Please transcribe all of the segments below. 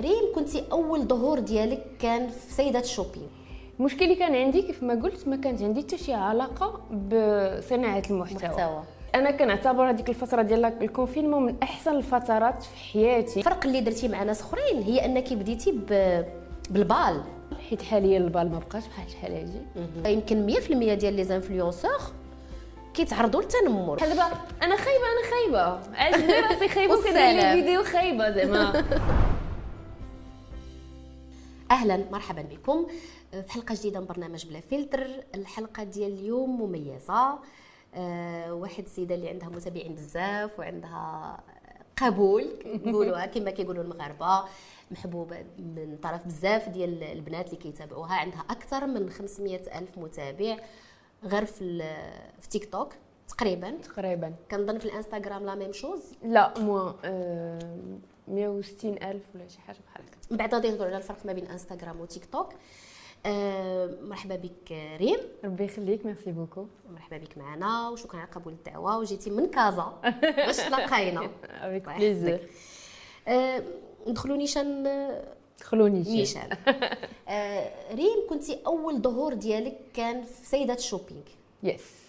ريم كنتي أول ظهور ديالك كان في سيدات شوبينغ المشكل اللي كان عندي كيف ما قلت ما كانت عندي حتى شي علاقة بصناعة المحتوى. محتوى أنا كنعتبر هذيك الفترة ديال ال confinement من أحسن الفترات في حياتي. الفرق اللي درتي مع ناس أخرين هي أنك بديتي ب... بالبال. حيت حاليا البال ما بقاش بحال شحال هادي يمكن 100% ديال les influenceurs كيتعرضوا للتنمر. بحال دابا أنا خايبة أنا خايبة. عاجبني راسي خايبة وكندير. les vidéos خايبة زعما. أهلا مرحبا بكم. في حلقة جديدة من برنامج بلا فلتر. الحلقة ديال اليوم مميزة. أه واحد السيدة اللي عندها متابعين بزاف وعندها قبول نقولوها كما كيقولوا المغاربة. محبوبة من طرف بزاف ديال البنات اللي كيتابعوها. عندها أكثر من 500 ألف متابع غير في في تيك توك. تقريبا. تقريبا. كنظن في الإنستغرام la même chose؟ لا مو آه 160 ألف ولا شي حاجة بحال هكا. من بعد غادي نهضروا على الفرق ما بين إنستغرام وتيك توك. أه مرحبا بك ريم. ربي يخليك merci beaucoup. مرحبا بك معنا وشكرا على قبول الدعوة. وجيتي من كازا. باش تلاقينا avec plaisir. أه ندخلوا نيشان. دخلوني شي نيشان. أه ريم كنتي أول ظهور ديالك كان في سيدات شوبينغ yes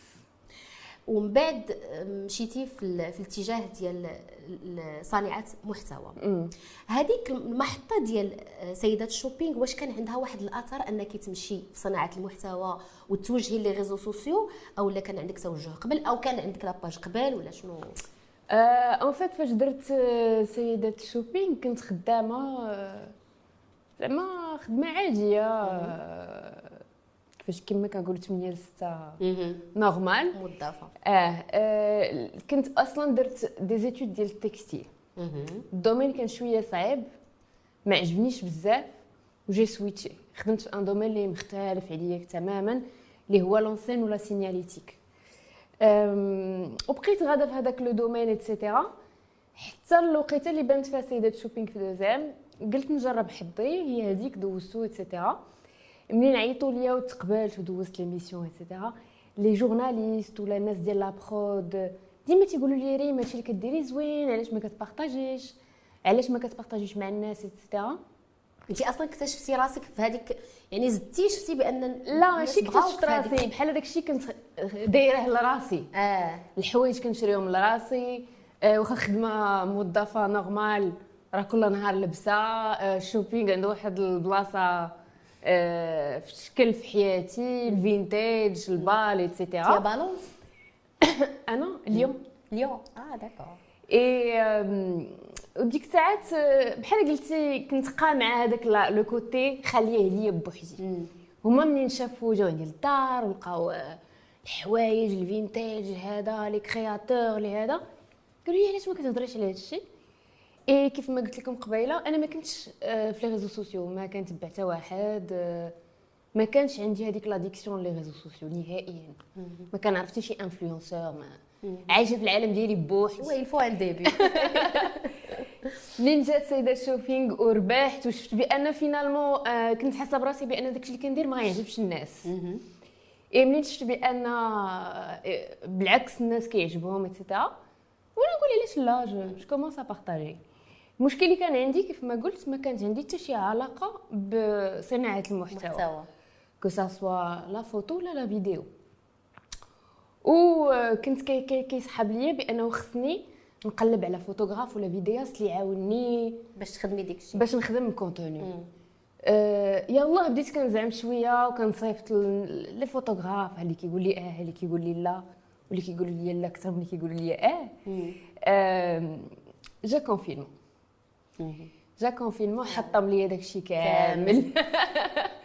ومن بعد مشيتي في, ال- في الاتجاه ديال ال- صانعه محتوى. هذيك المحطة ديال آه، سيدات شوبينغ واش كان عندها واحد الأثر أنك تمشي في صناعة المحتوى وتوجهي les réseaux sociaux أو لا كان عندك توجه قبل؟ أو كان عندك la page قبل؟ ولا شنو؟ en fait فاش درت آه، سيدات الشوبينغ كنت خدامة زعما خدمة عادية كيفاش كما كنقولوا 8 ل 6 normale. موظفه آه آه، كنت أصلا درت des études ديال ال textile. ال domaine كان شوية صعيب ما عجبنيش بزاف و j'ai switché خدمت في un domaine اللي مختلف عليا تماما اللي هو l'enseigne و la signalétique وبقيت غادة في هذاك le domaine et cetera حتى الوقيته اللي بانت فيها سيدات شوبينغ في deuxième قلت نجرب حظي هي هذيك دوزتو et cetera منين عيطوا ليا وتقبلت ودوزت l'émission et cetera les journalistes ولا الناس ديال la prod ديما تيقولوا لي ريم هادشي اللي كديري زوين علاش ما كتبارطاجيش؟ علاش ما كتبارطاجيش مع الناس et cetera انت أصلا اكتشفتي راسك في هذيك يعني زدتي شفتي بأن لا ماشي اكتشفت راسي. بحال هذاك الشيء كنت دايره لراسي. آه. الحوايج كنشريهم لراسي آه، واخا خدمة موظفة normale راه كل نهار لبسة آه، ال shopping عنده واحد البلاصة في شكل في حياتي ال vintage البال et cetera بالونس أنا؟ اليوم؟ اليوم. آه d'accord et وديك الساعات آه، بحال قلتي كنت قامعه هذاك le côté خليه ليا بوحدي. هما منين شافوا جاو عندي للدار ولقاو آه، الحوايج ال vintage هذا les créateurs لي هذا. قالوا لي علاش ما كتهضريش على هذا الشيء اي كيف ما قلت لكم قبيلة أنا ما كنتش آه، في les réseaux sociaux ما كنتبع حتى واحد آه، ما كانش عندي هذيك l'addiction les réseaux sociaux نهائيا. ما كنعرف حتى شي influenceur ما عايشة في العالم ديالي بوحدي. oui il faut un début منين جات سيدات شوبينغ وربحت وشفت بأن finalement آه كنت حاسة براسي بأن داكشي اللي كندير ما غيعجبش الناس. اي منين شفت بأن بالعكس الناس كيعجبهم et cetera وأنا نقول علاش لا je commence à partager المشكل اللي كان عندي كيف ما قلت ما كانت عندي حتى شي علاقة بصناعة المحتوى. محتوى que ce soit la photo ولا la vidéo وكنت كي كي كيسحب ليا بأنه خصني نقلب على فوتوغراف ولا vidéaste اللي يعاوني باش تخدمي ديك الشيء. باش نخدم contenu آه يلاه بديت كنزعم شوية وكنصيفط les photographes اللي كيقول لي آه اللي كيقول لي لا واللي كيقول لي لا أكثر من اللي كيقول لي آه. آم، جا confinement جا confinement حطم لي داكشي كامل.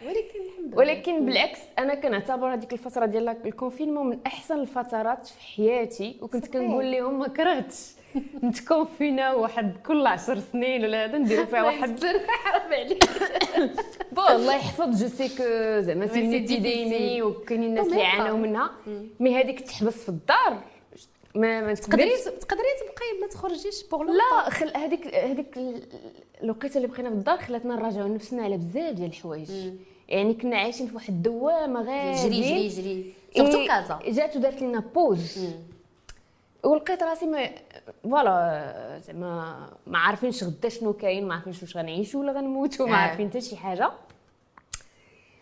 ولكن الحمد لله. ولكن بالعكس أنا كنعتبر هذيك الفترة ديال ال confinement من أحسن الفترات في حياتي وكنت. كنقول لهم ما كرهتش. نتكونفينا واحد كل عشر سنين ولا هذا نديرو فيها واحد. حرام عليك. bon الله يحفظ je sais que زعما c'est épidémie وكاينين الناس اللي عانوا منها. mais هذيك تحبس في الدار. ما ما تقدري تقدريش تقدري تبقاي ما تخرجيش بوغ لا خل هذيك هذيك ال- الوقيته اللي بقينا في الدار خلاتنا نراجعوا نفسنا على بزاف ديال الحوايج. يعني كنا عايشين في واحد الدوامه غير جري جري جري surtout كازا جات ودارت لنا pause ولقيت راسي ما voilà زعما ما عارفينش غدا شنو كاين ما عارفينش واش غنعيشوا ولا غنموتوا ما آه. عارفين حتى شي حاجة.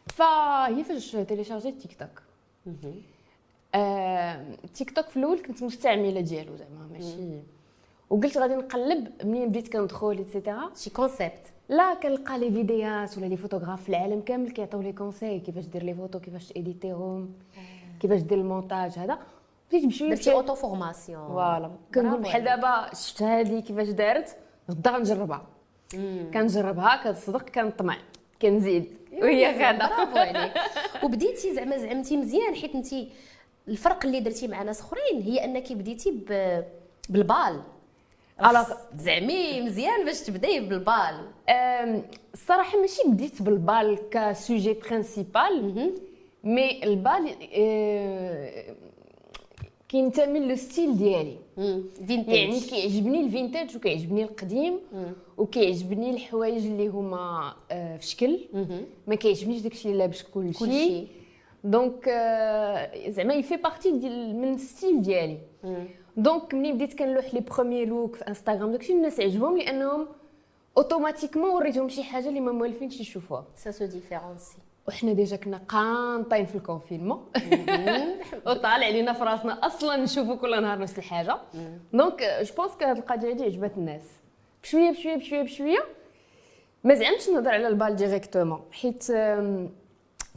فهي فاش تيليشارجيت تيك توك. تيك توك في الأول كنت مستعملة ديالو زعما ماشي. وقلت غادي نقلب منين بديت كندخل et cetera شي concept لا كنلقى لي فيديوهات ولا les photographes في العالم كامل كيعطيو les conseils كيفاش دير les photos كيفاش تيديتيهم كيفاش دير المونتاج هذا. بديت بشوية درتي auto formation voilà كنقول بحال. دابا شفت هذه كيفاش دارت؟ غدا غنجربها. كنجربها كتصدق كنطمع كنزيد. وهي غادا برافو عليك. وبديتي زعما زعمتي مزيان حيت انت الفرق اللي درتي مع ناس اخرين هي انك بديتي. بالبال. على- خص تزعمي مزيان باش تبداي بالبال. الصراحه ماشي بديت بالبال ك sujet principal mais البال أه، كينتمي لل style ديالي. vintage يعني كيعجبني ال vintage وكيعجبني القديم وكيعجبني الحوايج اللي هما آه، في شكل. ما كيعجبنيش داكشي اللي لابس كلشي. كلشي. donc زعما il fait partie ديال من ال style ديالي donc ملي بديت كنلوح les premiers looks في انستغرام داكشي الناس عجبهم لانهم automatiquement وريتهم شي حاجة اللي ما موالفينش يشوفوها ça se différencie وحنا déjà كنا قانطين في ال confinement وطالع علينا في راسنا أصلا نشوفوا كل نهار نفس الحاجة donc je pense هاد القضية هادي عجبت الناس بشويه بشويه بشويه بشويه ما زعمتش نهضر على البال directement حيت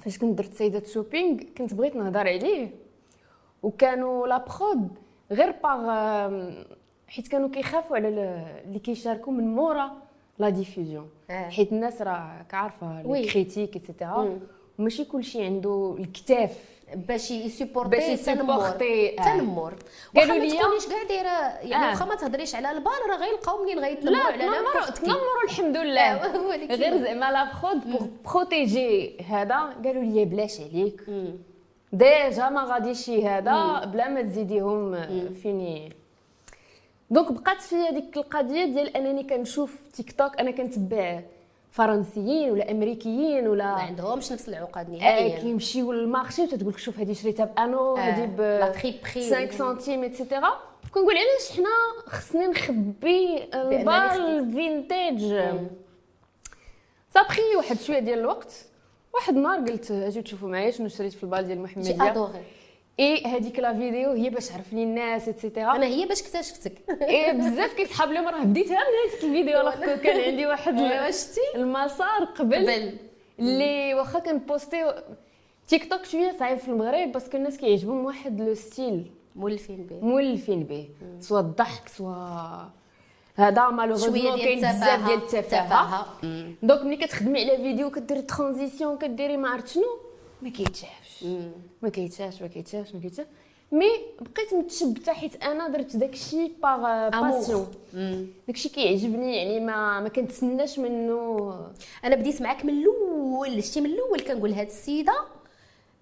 فاش كنت درت سيدة شوبينغ كنت بغيت نهضر عليه وكانوا la prod غير باغ حيت كانوا كيخافوا على ال- اللي كيشاركوا من مورا la diffusion آه. حيت الناس راك عارفه oui. لي وماشي كلشي عنده الكتاف باش يسيpporter باش يسيpporter، آه. تنمر. قالوا واخا ما لي- تكونيش كاع دايره يعني آه. واخا ما تهضريش على البال راه غيلقاو منين غيتنمروا لا على كي تنمروا الحمد آه، لله ولكن- غير زعما لا برود pour protéger هذا قالوا لي بلاش عليك. déjà ما غاديش هذا بلا ما تزيديهم آه، fini. donc بقات في هذيك القضية ديال أنني كنشوف تيك توك أنا كنتبع فرنسيين ولا أمريكيين ما ولا عندهمش نفس العقد آه نهائيا. كيمشيو للمارشي وتتقول لك شوف هذه شريتها بأنو هذه ب فري بري 5 سنتيم اتسيتيرا كنقول علاش حنا خصني نخبي البال فينتاج صابخي واحد شوية ديال الوقت. واحد النهار قلت اجيو تشوفوا معايا شنو شريت في البال ديال جي محمد ادوغي اي هذيك لا فيديو هي باش عرفني الناس اتسيتيرا أنا هي باش اكتشفتك. اي بزاف كيسحاب لهم راه بديتها من هذيك الفيديو. راه كان عندي واحد شتي المسار قبل. قبل. اللي واخا كن poster تيك توك شوية صعيب في المغرب parce que الناس كيعجبهم واحد le style. مولفين به. مولفين به. soit الضحك soit هذا malheureusement كاين بزاف ديال التفاهة. donc ملي كتخدمي على فيديو كديري transition كديري ما عرفت شنو ما كيتشافش. ما كيتشافش ما كيتشافش ما كيتشافش. mais بقيت متشبته حيت أنا درت داكشي par passion داكشي كيعجبني يعني ما ما كنتسناش منه. أنا بديت معاك من الأول شتي من الأول كنقول هاد السيدة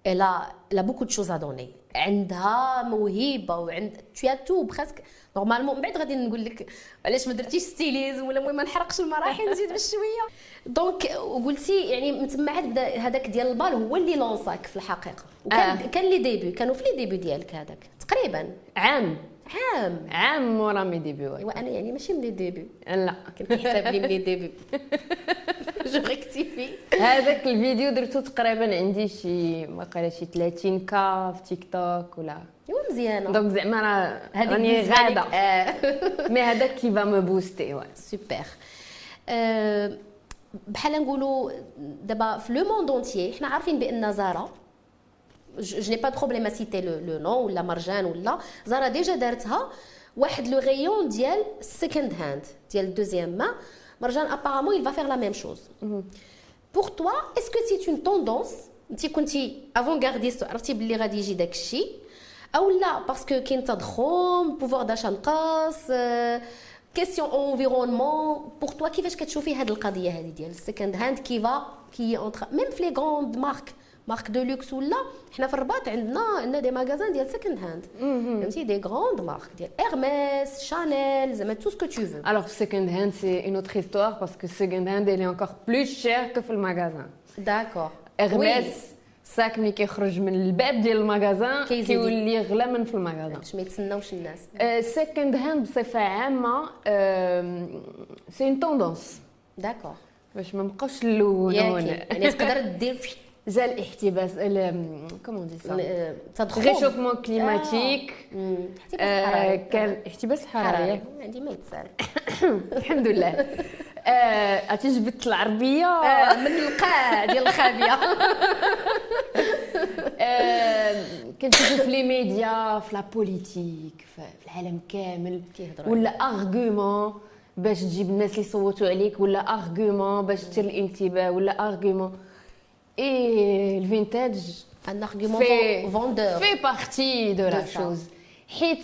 لا لا beaucoup de choses à donner عندها موهبة وعند tout tout parce que normalement من بعد غادي نقول لك علاش ما درتيش stylisme ولا المهم ما نحرقش المراحل نزيد بشويه donc وقلتي يعني من تما عاد بدا هذاك ديال البال هو اللي lança ك في الحقيقة. وكان آه. كان les débuts كانوا في les débuts ديالك هذاك تقريبا. عام. عام. عام مورا mes débuts ouais. ايوا أنا يعني ماشي من les débuts لا. كان كيحسب لي من les débuts je rectifie هذاك الفيديو درتو تقريبا عندي شي ما قال شي 30 K في تيك توك ولا؟ ايوا مزيانة. donc زعما راه راني غادة. آه. mais هذاك كي فا me poster super بحال نقولوا دابا في le monde entier حنا عارفين بأن زارا je n'ai pas de problème citer le le نو ولا مرجان ولا زارا déjà دارتها واحد le rayon ديال ال second hand ديال ال deuxième main مرجان apparemment il va faire la même chose. Pour toi est-ce que c'est une tendance انت كنتي avant-gardiste عرفتي باللي غادي يجي داك الشيء أو لا parce que كاين تضخم pouvoir d'achat نقص question environnement pour toi كيفاش كتشوفي هاد القضية هذه ديال ال second hand كيفا qui entre même في les grandes marques marques de luxe ولا حنا في الرباط عندنا عندنا des magasins ديال second hand فهمتي؟ des grandes marques ديال Hermès شانيل زعما tout ce que tu veux hand, c'est une autre histoire parce que second hand, elle est encore plus chère que في ال magasin. d'accord Hermès, ال sac ملي كيخرج من الباب ديال ال magasin. كيولي غلا من في ال magasin باش ما يتسناوش الناس ال second hand بصفه عامه c'est une tendance d'accord باش ما نبقاوش ياكي يعني تقدر دير جا الاحتباس comment dit ça؟ آه، réchauffement climatique. مم. احتباس آه،. كان احتباس الحراري حراري. عندي ما يتسال. الحمد لله. آه، عرفتي جبت العربية؟ آه، من القاع ديال الخابية. آه، كنشوفو في les médias في la politique في العالم كامل. ولا ارغومون باش تجيب الناس اللي يصوتوا عليك ولا ارغومون باش تثير الانتباه ولا ارغومون اي الفينتاج ان ارغيومون في فوندور في بارتي دو لا De ça. شوز حيت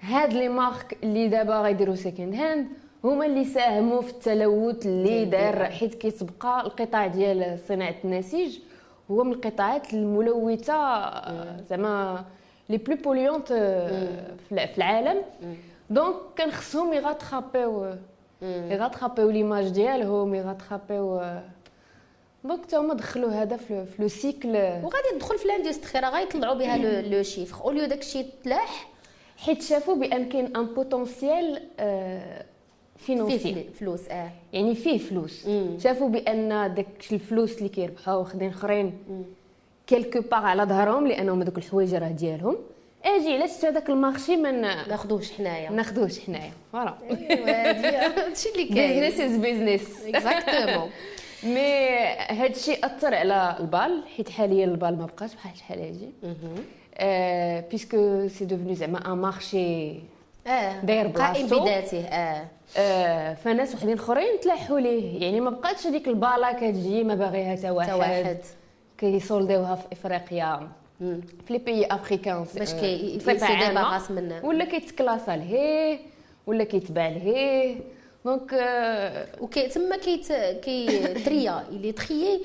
هاد لي مارك اللي دابا غيديروا سيكند هاند هما اللي ساهموا في التلوث اللي دار. حيت كيتبقى القطاع ديال صناعه النسيج هو من القطاعات الملوثه زعما les plus polluantes في العالم donc كان خصهم يغاترابيو يغاترابيو ليماج ديالهم يغاترابيو donc تا هما دخلوا هذا في le cycle. وغادي تدخل في l'industrie راه غيطلعوا بها le chiffre. au lieu داكشي تلاح حيت شافوا بأن كاين un potentiel فيه financier فل- فلوس آه. يعني فيه فلوس. شافوا بأن داك الفلوس اللي كيربحوها واخدين اخرين كيلكو باغ على ظهرهم لأنهم هذوك الحوايج راه ديالهم. أجي علاش هذاك ال marché ما ناخذوش حنايا. ناخذوش حنايا. voilà هادشي اللي كاين. business is business exactement mais هادشي أثر على البال حيت حاليا البال ما بقاش بحال شحال هادي parce que c'est devenu زعما un marché آه داير قائم بلاصتو. بذاته آه. آه، فناس وحدين أخرين تلاحوا ليه. يعني ما بقاتش هذيك البالا كتجي ما باغيها حتى واحد, كيسولديوها في إفريقيا. مم. في لي بيي افريكان باش كي بصفة يسي عامة. ديباغاس منه. ولا كيتكلاسا لهيه ولا كيتباع لهيه. دونك آه، وكي تما كيت كيتريا اللي تخيي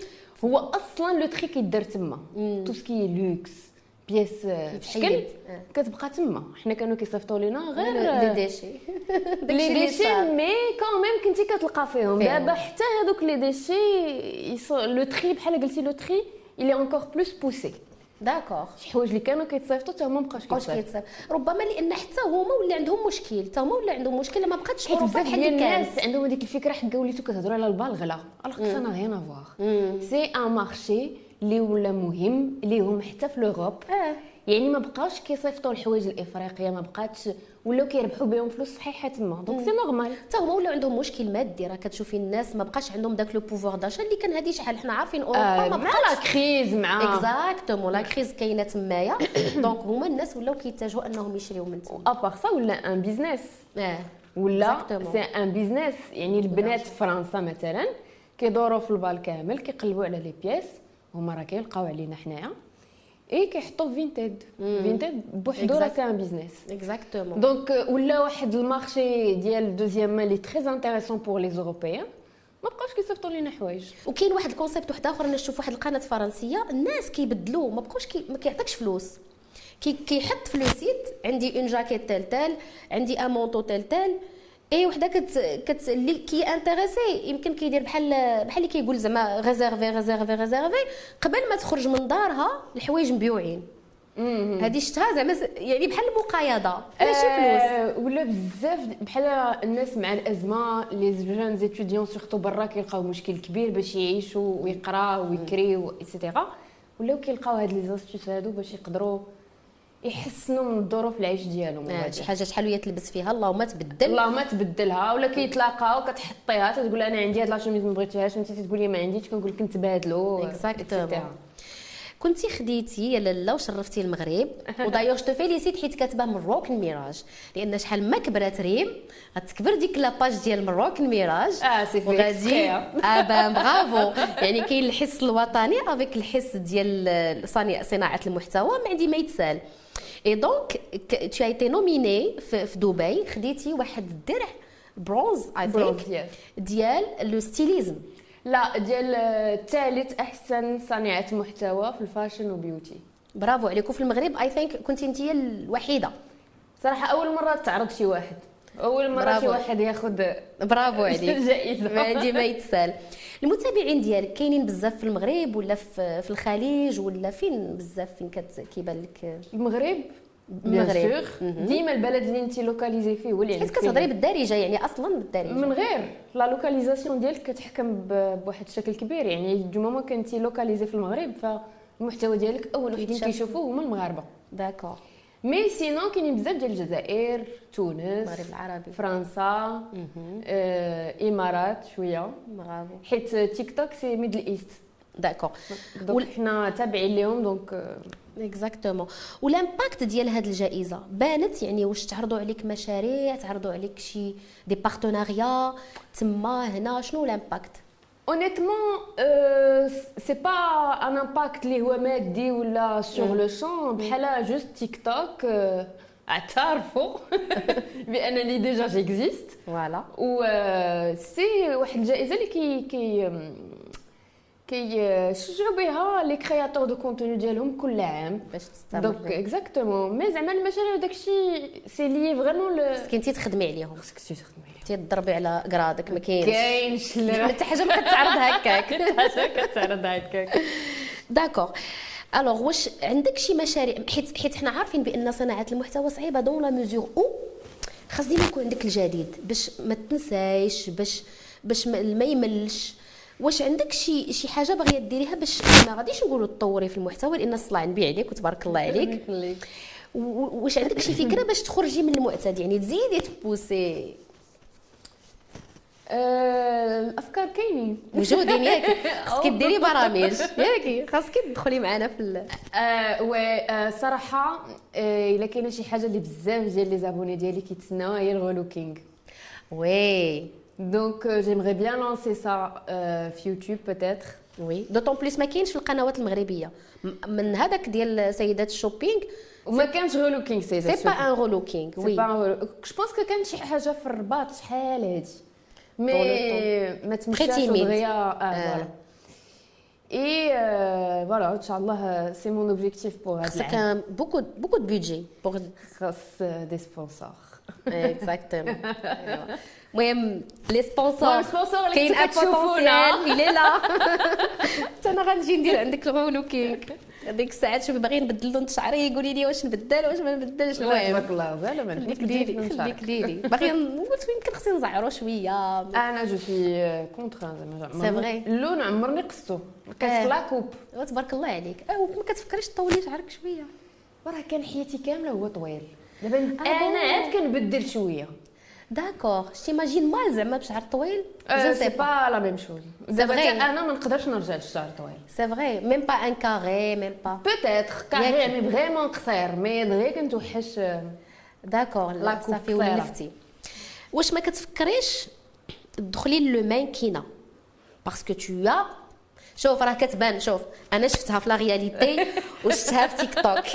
هو أصلا لو تري كيدار تما. تو سكي لوكس بياس. شكل آه. كتبقى تما حنا كانوا كيصيفطوا لنا غير les آه، déchets les déchets mais quand même كنتي كتلقى فيهم فيهم. دابا حتى هذوك les déchets le tri بحال قلتي le tri il est encore plus poussé d'accord. شي حوايج اللي كانوا كيتصيفطوا حتى هما مابقاوش بقاوش كيتصيفطوا. كيتصيف ربما لأن حتى هما ولا عندهم مشكل حتى هما ولا عندهم مشكل ما بقاتش حيت بزاف بحال ديال اللي الناس كانت عندهم هذيك الفكرة حكا وليتو كتهضروا على البال غلا alors rien à voir مم. c'est un marché اللي ولا مهم ليهم حتى في l'Europe آه. يعني ما بقاوش كيصيفطوا الحوايج الإفريقية ما بقاتش ولاو كيربحوا بهم فلوس صحيحة تما. donc c'est normal حتى هما ولاو عندهم مشكل مادي راه كتشوفي الناس ما بقاش عندهم داك le pouvoir d'achat اللي كان هادي شحال حنا عارفين أوروبا آه ما بقاش. la crise مع. exactement la crise كاينة تمايا. donc هما الناس ولاو كيتجهوا أنهم يشريو من تما. à part ça ولا un business آه ولا. c'est un business يعني البنات في فرنسا مثلا كيدوروا في البال كامل كيقلبوا على les pièces هما راه كيلقاو علينا حنايا. اي كيحطوا في Vinted Vinted بوحدو راه. c'est un business exactement donc ولا واحد ال marché ديال deuxième main اللي très intéressant pour les Européens ما بقاوش كيصيفطوا لينا حوايج وكاين واحد ال concept واحد اخر أنا نشوف واحد القناه فرنسيه الناس كيبدلوا ما بقوش كي ما كيعطيكش فلوس كي كيحط في le site عندي une jaquette telle telle عندي un manteau tel tel اي وحده كت كت اللي كي intéressé يمكن كيدير بحال بحال اللي كيقول زعما réservé réservé réservé قبل ما تخرج من دارها الحوايج مبيوعين. هذه شفتها زعما يعني بحال المقايضة ماشي فلوس. آه، ولا بزاف بحال الناس مع الأزمة les jeunes étudiants surtout برا كيلقاو مشكل كبير باش يعيشوا ويقراو ويكريو et cetera ولاو كيلقاو هاد les astuces هادو باش يقدروا يحسنوا من الظروف العيش ديالهم آه،. شي حاجة شحال وهي تلبس فيها اللهم تبدل. اللهم تبدلها ولا كيتلاقاو كتحطيها تقول أنا عندي هاد la chemise ما بغيتيهاش انت تقولي ما عنديش كنقول لك نتبادلوا. كنتي خديتي يا لاله وشرفتي المغرب. و d'ailleurs je félicite حيت كاتبة Moroccan Mirage. لأن شحال ما كبرات ريم غتكبر ديك la page ديال Moroccan Mirage. آه سي وغادي. آه برافو يعني كاين الحس الوطني افيك الحس ديال صناعة المحتوى ما عندي ما يتسال. et donc tu étais nominée في في دبي خديتي واحد الدرع bronze I think. ديال le stylisme لا ديال ثالث احسن صانعه محتوى في ال fashion و beauty برافو عليك وفي المغرب I think كنتي أنت الوحيدة. صراحة أول مرة تعرض شي واحد. أول مرة. شي واحد ياخذ برافو عليك. جائزة. ما عندي ما يتسال. المتابعين ديالك كاينين بزاف في المغرب ولا في, الخليج ولا فين بزاف فين كت كيبان لك؟ المغرب المغرب. ديما البلد اللي انت localisée فيه هو اللي حيت كتهضري بالدارجة يعني أصلا بالدارجة. من غير la localisation ديالك كتحكم بواحد الشكل كبير. يعني du moment كنتي localisée في المغرب فالمحتوى ديالك أول وحدين كيشوفوه هما المغاربة. d'accord mais sinon كاينين بزاف ديال الجزائر تونس المغرب العربي فرنسا آه، امارات شوية برافو حيت Tik Tok c'est Middle East d'accord donc حنا تابعين ليهم donc exactement و l'impact ديال هذه الجائزه بانت يعني واش تعرضوا عليك مشاريع تعرضوا عليك شي des partenariats تما هنا شنو ال impact honnêtement c'est pas un impact اللي هو مادي ولا sur le شون بحال juste TikTok اعترفوا بانني déjà j'existe voilà و c'est واحد الجائزه اللي كي كي كيشجعوا بها les créateurs de contenu ديالهم كل عام باش تستمر donc exactement mais زعما المشاريع داكشي c'est les vraiment le كنتي تخدمي عليهم خصك تخدمي عليه تضربي على قرادك ما كاينش. كاينش لا حتى حاجة ما كتعرض هكاك. حاجة كتعرض هكاك. d'accord alors واش عندك شي مشاريع؟ حيت حيت حنا عارفين بأن صناعة المحتوى صعيبة dans la mesure où خاص ديما يكون عندك الجديد باش ما تنسايش باش باش ما يملش. واش عندك شي شي حاجة باغية ديريها باش ما غاديش نقولوا تطوري في المحتوى لأن الصلاة نبي عليك وتبارك الله عليك. واش عندك شي فكرة باش تخرجي من المعتاد؟ يعني تزيدي ت pousser. الافكار كاينين موجودين ياك خاصك ديري برامج. ياك خاصك تدخلي معنا في ال... آه آه، صراحة آه، إلا كاينة شي حاجة اللي بزاف ديال les abonnés ديالي كيتسناوها هي ال relooking. oui. donc j'aimerais bien lancer ça في YouTube peut-être oui. d'autant plus ما كاينش في القنوات المغربية. من هذاك ديال سيدات ال shopping وما كانش relooking c'est c'est pas un relooking c'est oui. bah je pense que كان شي حاجة في الرباط شحال هادي. mais ما تمشاش timide. دغيا آه voilà et voilà ان شاء الله c'est mon objectif pour هاد خاصك العام beaucoup beaucoup de budget pour خاص des sponsors exactement المهم les sponsors المهم ال sponsor اللي كاين كنتو كتشوفونا. potentiel إلى لا حتى أنا غنجي ندير عندك ال relooking هذيك الساعات شوفي باغي نبدل لون شعري قولي لي واش نبدل واش ما نبدلش المهم. تبارك الله زعما ما خليك ديري خليك ديري. باغي قلت يمكن خصني نزعرو شوية. أنا je suis contre زعما. c'est vrai. اللون عمرني قصتو آه. قص la coupe. تبارك الله عليك. آه وما كتفكريش طولي شعرك شوية. راه كان حياتي كاملة هو طويل. دابا أنا. عاد كنبدل شوية. d'accord t'imagines mal زعما بشعر طويل je je c'est c'est pas pas la même chose دابا vrai. حتى أنا ما نقدرش نرجع للشعر طويل c'est vrai même pas un carré même pas peut-être carré mais vraiment قصير mais دغيا كنتوحش d'accord la coupe صافي قصيرة. ولفتي واش ما كتفكريش تدخلي le mannequinat parce que tu شوف راه كتبان شوف. أنا شفتها في la réalité وشفتها في تيك توك.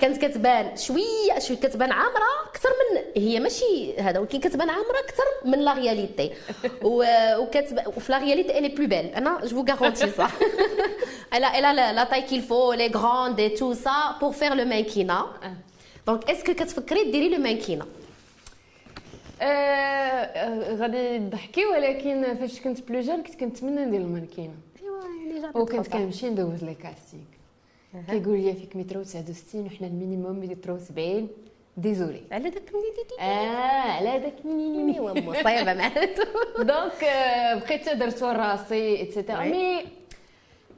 كانت كتبان شوية شوية كتبان عامرة أكثر من هي ماشي هذا ولكن كتبان عامرة أكثر من la réalité. و- وكتبان وفي la réalité elle est plus belle أنا je garantis صح a la, la taille qu'il faut, les grandes et tout ça pour faire le mannequinat. Donc, est-ce que كتفكري ديري le mannequinat غادي تضحكي ولكن فاش كنت plus jeune كنت كنتمنى ندير ال mannequinat وكنت كنمشي ندوز les castings كيقول لي فيك متر 69 وحنا ال minimum متر 70 désolé على داك آه على داك مينيمي ايوا مصيبه معناتو donc بقيت درت راسي et cetera. mais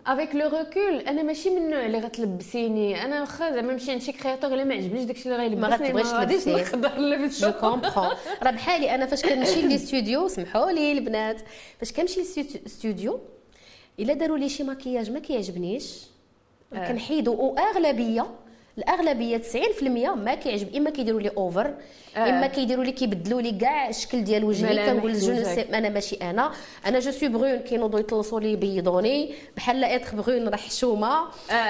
avec le recul أنا ماشي من النوع اللي غتلبسيني أنا واخا زعما نمشي عند شي créateur الا ما عجبنيش داكشي اللي غيلبسني ما غتبغيش تلبسيه. نقدر نلبس je comprends راه بحالي أنا فاش كنمشي les studios سمحوا لي البنات فاش كنمشي للستوديو إلا داروا لي شي مكياج ما كيعجبنيش آه. كنحيدو واغلبيه الأغلبية 90% ما كيعجب. إما كيديروا لي over آه. إما كيديروا لي كيبدلوا لي كاع الشكل ديال وجهي. كنقول أنا ماشي أنا. أنا je suis brune كينوضوا يطلصوا لي يبيضوني بحال إلا être brune راه حشومه.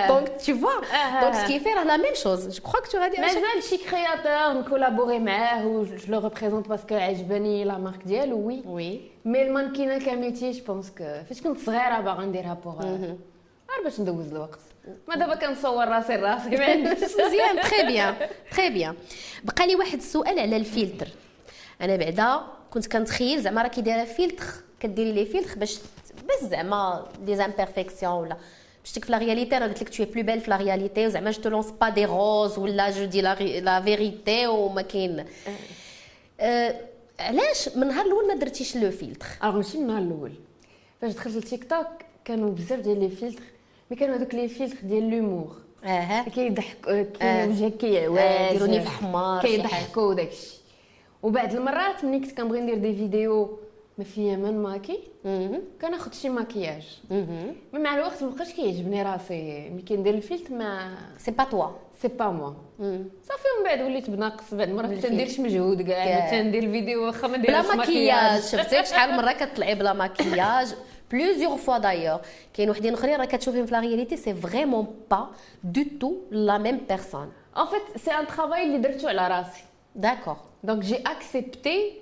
donc tu vois. donc ce qui fait راه la même chose je crois que غادي مازال شي créateur نكولابوري معاه و je le représente parce que عجباني la marque ديالو oui oui mais ال mannequinat comme métier je pense que فاش كنت صغيره باغا نديرها pour غير باش ندوز الوقت. ما دابا كنصور راسي راسي ما عنديش مزيان très bien très bien بقى لي واحد السؤال على الفلتر. أنا بعدا كنت كنتخيل زعما راكي دايره فلتر كديري لي فلتر باش بس زعما des imperfections ولا. شتك في la réalité أنا قلت لك t'es plus belle في la réalité وزعما je lance pas des roses ولا je dis la vérité وما كاين. أه علاش من النهار الأول ما درتيش le filtre alors ماشي من النهار الأول. فاش دخلت لتيك توك كانوا بزاف ديال les filtres mais كانوا هذوك les filtres ديال l'humour أها كيضحك كي. وجهك كيعواج يديروني في حمار. كيضحكوا داكشي وبعد المرات ملي كنت كنبغي ندير des vidéos ما فيا ما نماكي. كناخذ شي ماكياج. mais مع الوقت مابقاش كيعجبني راسي ملي كندير الفيلتر mais c'est pas toi c'est pas moi. صافي ومن بعد وليت بناقص بعد مرات ما. تنديرش مجهود كاع تندير الفيديو واخا ما بلا نديرش ماكياج شفتك شحال مره كتطلعي بلا ماكياج plusieurs fois d'ailleurs كاين وحدين اخرين راه كتشوفيهم في la réalité c'est vraiment pas du tout la même personne en fait c'est un travail اللي درتو على راسي d'accord donc j'ai accepté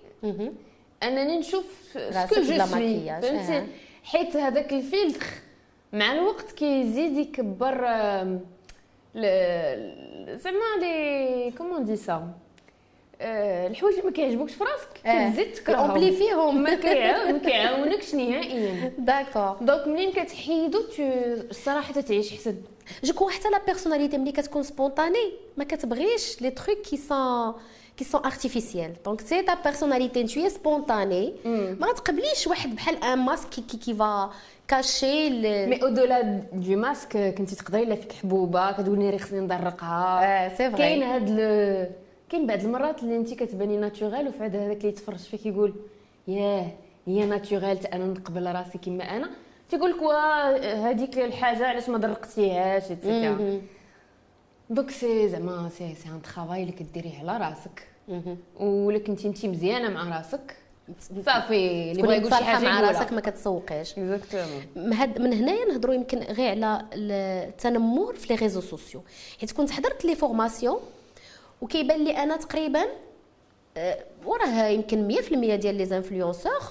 انني نشوف راسك ce que je بلا suis ماكياج، أها. فهمتي حيت هذاك الفيلتر مع الوقت كيزيد يكبر آم، ل- زعما les comment dire ça آه، الحوايج اللي ما كيعجبوكش في راسك آه. كتزيد تكرههم. كيأمبليفيهم. ما كيعاون ما كيعاونكش نهائيا. d'accord donc منين كتحيدو الصراحة تتعيش حسن je حتى la personnalité ملي كتكون spontanée ما كتبغيش les trucs qui sont qui sont artificiels donc c'est ta personnalité نتويا spontanée ما غتقبليش واحد بحال un masque qui qui, qui va cacher mais au-delà du masque كنتي تقدري إلا فيك حبوبة كتقولي راه خصني ندرقها آه c'est vrai كاين هاد. كاين بعض المرات اللي انت كتباني naturelle وفي عاد هذاك اللي يتفرج فيك يقول ياه هي naturelle تا أنا نقبل راسي كما أنا. تيقول لك هذيك الحاجة علاش ما درقتيهاش؟ et cetera donc c'est زعما c'est c'est un travail اللي كديريه على راسك. ولا كنتي انت مزيانة مع راسك. صافي اللي بغا يقول شي حاجة مع. راسك ما كتسوقيش. من هنايا نهضروا يمكن غير على التنمر في les réseaux sociaux حيت كنت حضرت les formations وكيبان لي أنا تقريبا آه، وراه يمكن 100% ديال les influenceurs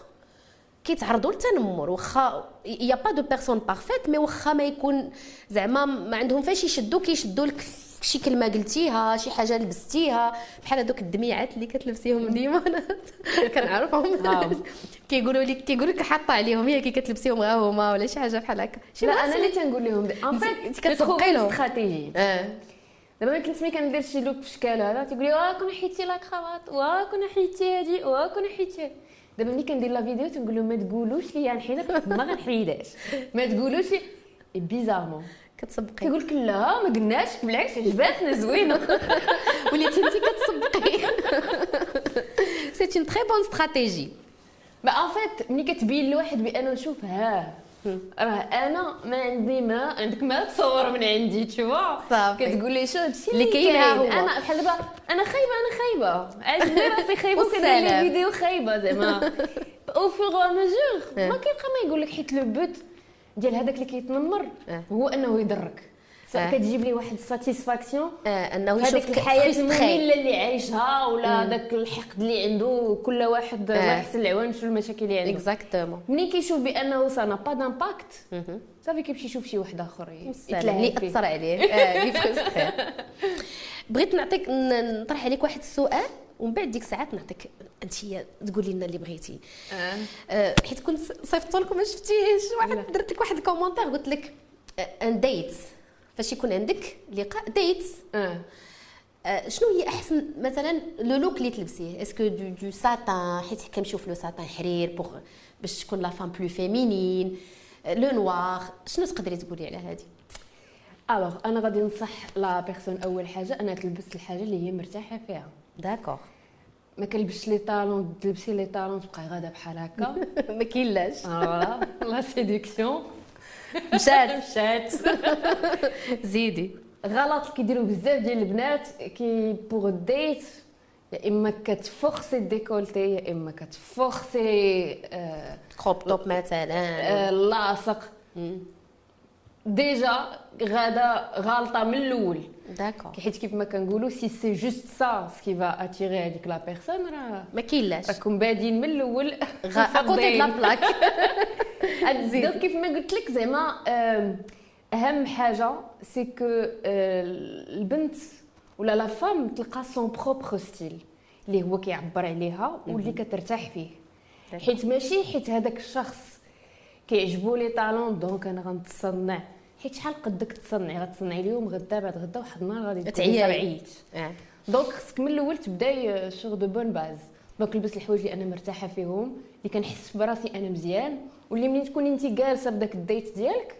كيتعرضوا للتنمر. واخا y a pas de personne parfaite mais واخا ما يكون زعما ما عندهم فاش يشدوا كيشدوا لك شي كلمة قلتيها شي حاجة لبستيها بحال هذوك الدميعات اللي كتلبسيهم ديما. كنعرفهم. آه. كيقولوا لك كيقولوا لك حاطة عليهم هي كي كتلبسيهم غا هما ولا شي حاجة بحال هكا. لا أنا اللي تنقول لهم en fait كتسوقي لهم. استراتيجي آه. دابا ملي كنت ملي كندير شي look في شكال هذا تيقول لي واه كون حيدتي la cravate واه كون حيدتي هادي واه كون هادي. دابا ملي كندير la vidéo تنقول لهم ما تقولوش لي نحيدها ما غنحيدهاش ما تقولوش لي bizarrement كتسبقي كيقول لك لا ما قلناش بالعكس عجباتنا زوينة. وليتي انت كتسبقي c'est une très bonne stratégie mais en fait ملي كتبين لواحد بأنه شوف ها راه أنا ما عندي ما عندك ما تصور من عندي تشوا صافي. كتقول لي شو هادشي اللي كاين. أنا بحال دابا أنا خايبة أنا خايبة عجبني راسي خايبة وكندير. les vidéos خايبة زعما أو فور آه. ما كيبقى ما يقول لك حيت le but ديال هذاك اللي كيتنمر آه. هو أنه يضرك. كتجيب لي واحد ال satisfaction آه أنه يشوفك الحياة. المملة اللي عايشها ولا داك الحقد اللي عنده كل واحد الله آه. يحسن العوان شنو المشاكل اللي عنده. Exactement منين كيشوف بأنه ça a pas d'impact صافي كيمشي يشوف شي واحد آخر اللي. أثر عليه. آه، اللي frustré بغيت نعطيك نطرح عليك واحد السؤال ومن بعد ديك الساعات نعطيك أنت تقولي لنا اللي بغيتي. آه. آه، حيت كنت صيفط لكم ما شفتيش واحد درت لك واحد ال commentaire قلت لك un date فاش يكون عندك لقاء ديت أه. آه، شنو هي أحسن مثلا le look اللي تلبسيه؟ Est-ce que du du satin حيت كنمشيو في le satin حرير pour باش تكون la femme plus féminine le noir شنو تقدري تقولي على هذه Alors أنا غادي ننصح la personne أول حاجة أنها تلبس الحاجة اللي هي مرتاحة فيها. d'accord ما كلبسش les talons تلبسي les talons تبقاي غاده بحال هكا. ما كاينلاش. voilà la séduction مشات مشات زيدي. غلط كيديروا بزاف ديال البنات كي pour date يا إما كتفخسي ال décolleté يا إما كتفخسي آه crop top مثلا. آه لاصق déjà غادا غالطة من الأول. d'accord حيت كيف ما كنقولوا c'est c'est juste ça ce qui va attirer هذيك la personne راه ما كاينلاش راكم بادين من الأول à côté la plaque. donc كيف ما قلت لك زعما اهم حاجة c'est que البنت ولا la femme تلقى son propre style اللي هو كيعبر عليها واللي كترتاح فيه حيت ماشي حيت هذاك الشخص كيعجبوا les talons donc أنا غنتصنع حيت شحال قدك تصنعي؟ غتصنعي اليوم غدا بعد غدا واحد النهار غادي تعياي. عييت آه. donc خصك من الأول تبداي sur de bonnes bases donc لبس الحوايج اللي أنا مرتاحة فيهم اللي كنحس براسي أنا مزيان واللي ملي تكوني انت جالسة في داك ال date ديالك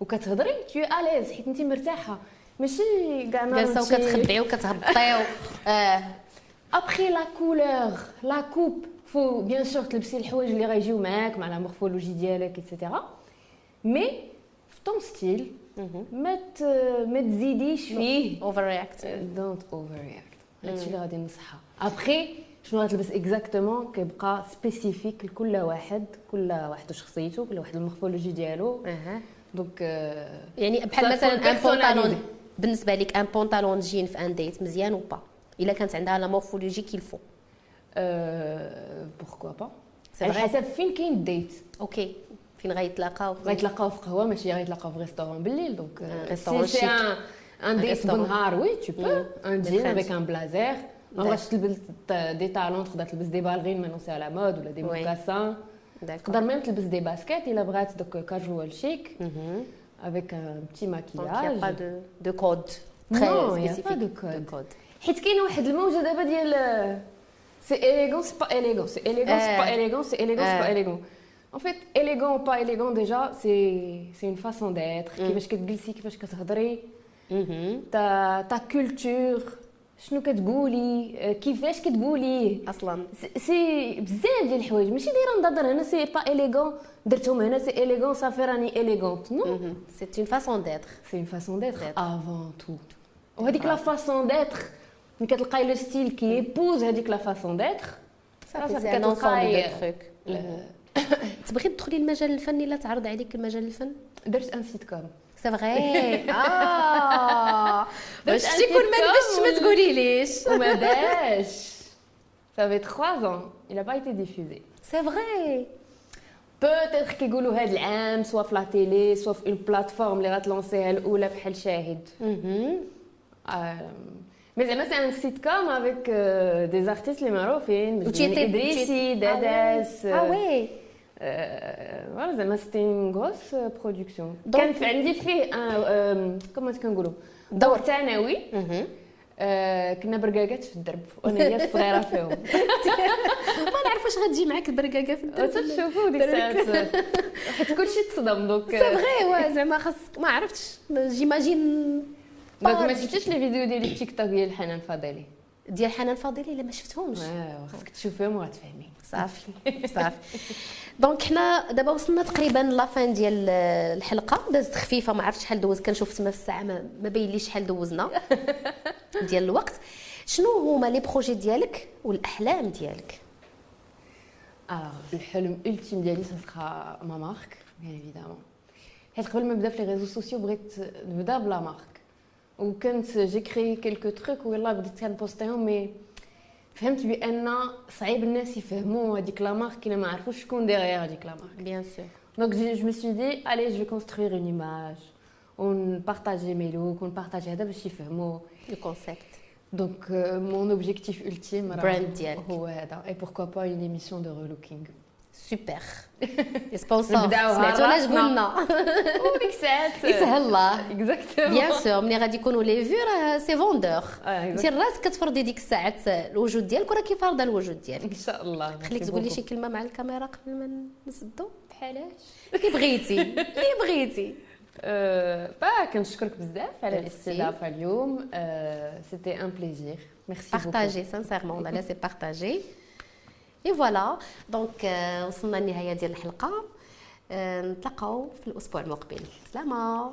وكتهضري tout à l'aise حيت انت مرتاحة. ماشي كاع ما جالسة وكتخبعي وكتهبطي آه. ابخي la couleur la coupe faut bien sûr تلبسي الحوايج اللي غيجيو معاك مع la morphologie ديالك et cetera mets ton style ما ما تزيديش فيه overreact don't overreact هادشي اللي غادي ننصحها ابخي شنو غتلبس Exactement كيبقى spécifique لكل واحد كل واحد وشخصيته كل واحد ال morphologie ديالو donc يعني بحال مثلا un pantalon. بالنسبة لك un pantalon jean في un date مزيان ou pas إلا كانت عندها la morphologie qu'il faut pourquoi pas على. حسب فين كاين ال date OK فين غيتلاقاو غيتلاقاو في قهوة ماشي غيتلاقاو في restaurant بالليل. دونك سي chic. ان ديت restaurant. بنهار oui tu peux un jeans. avec un blazer ما بغاش تلبس des talons تقدر تلبس des ballerines c'est à la mode ولا des. mocassins تقدر même تلبس des baskets الا بغات donc casual chic avec un petit y a pas maquillage de de code très spécifique. de code حيت كاينة واحد الموجه دابا ديال c'est élégant c'est pas élégant. c'est élégant c'est pas élégant c'est élégant c'est pas آه. Élégant En fait, élégant ou pas élégant, déjà, c'est c'est une façon d'être. كيفاش كتجلسي كيفاش كتهضري ta ta culture شنو كتقولي آه، كيفاش كتقوليه أصلا سي- سي بزاف ديال الحوايج ماشي دايره نضر هنا c'est pas élégant. درتهم هنا c'est élégant صافي راني élégante. نو سي اون فاسون ديتر سي اون فاسون ديتر D'être. افون تو وهذيك la façon d'être ملي كتلقاي le style qui épouse هذيك la façon d'être صافي سي تبغي تدخلي المجال الفني لا تعرض عليك المجال الفن؟ درت un sitcom c'est vrai آه باش تكون ما نبش ما تقولي ليش وما Ça fait trois ans, il n'a pas été diffusé. c'est vrai Peut-être كيقولوا هاد العام soit في la télé soit في une plateforme اللي غتلونسيها الاولى بحال شاهد. mais زعما سي un sitcom avec des artistes اللي معروفين مجدين ادريسي داداس آه oui voilà زعما c'était une grosse production كان عندي فيه comment كنقولوا دور ثانوي آه، كنا برقاقات في الدرب وأنا هي الصغيره فيهم ما نعرف واش غتجي معاك البرقاقه في الدرب تشوفوا ديك الساعات حيت كلشي تصدم donc c'est vrai وا زعما خاصك ما عرفتش j'imagine ما شفتيش les vidéos ديال التيك توك ديال حنان فضيلي ديال حنان فاضلي الا ما شفتهمش. آه، خاصك تشوفيهم وغتفهمي. صافي صافي. donc حنا دابا وصلنا تقريبا la fin ديال الحلقة. دازت خفيفة ما عرفتش شحال دوز. كنشوف تما في الساعة ما, باين ليش شحال دوزنا ديال الوقت. شنو هما les projets ديالك والأحلام ديالك؟ Alors الحلم ultime ديالي c'est ma marque bien évidemment. حيت قبل ما نبدا في les réseaux sociaux بغيت نبدا ب la marque. وكنت j'ai créé quelques trucs ويلا بديت كنبوستيهم mais فهمت بان صعيب الناس يفهموا هذيك la marque الا ما عرفوش شكون derrière هذيك la marque bien sûr Donc je, je me suis dit, allez, je vais construire une image. On partageait mes looks, on partageait هذا باش يفهموا. لو كونسيبت Donc euh, mon objectif ultime راه Brand ديالك. هو هذا. Et pourquoi pas une émission de relooking. سوبر سبونسور سمعتونا. قلنا وديك الساعات يسهل الله اكزاكتومون بيان سور ملي غادي يكونوا لي فيو راه سي فوندور انت راسك كتفرضي ديك الساعات الوجود ديالك وراه كيفرض الوجود ديالك ان شاء الله خليك تقولي شي كلمه مع الكاميرا قبل ما نسدو بحالاش اللي بغيتي اللي بغيتي با كنشكرك بزاف على. الاستضافه اليوم سيتي ان بليزير ميرسي بارطاجي سانسيرمون لا سي بارطاجي اي فوالا دونك وصلنا للنهايه ديال الحلقة. آه، نتلاقاو في الأسبوع المقبل. سلامة.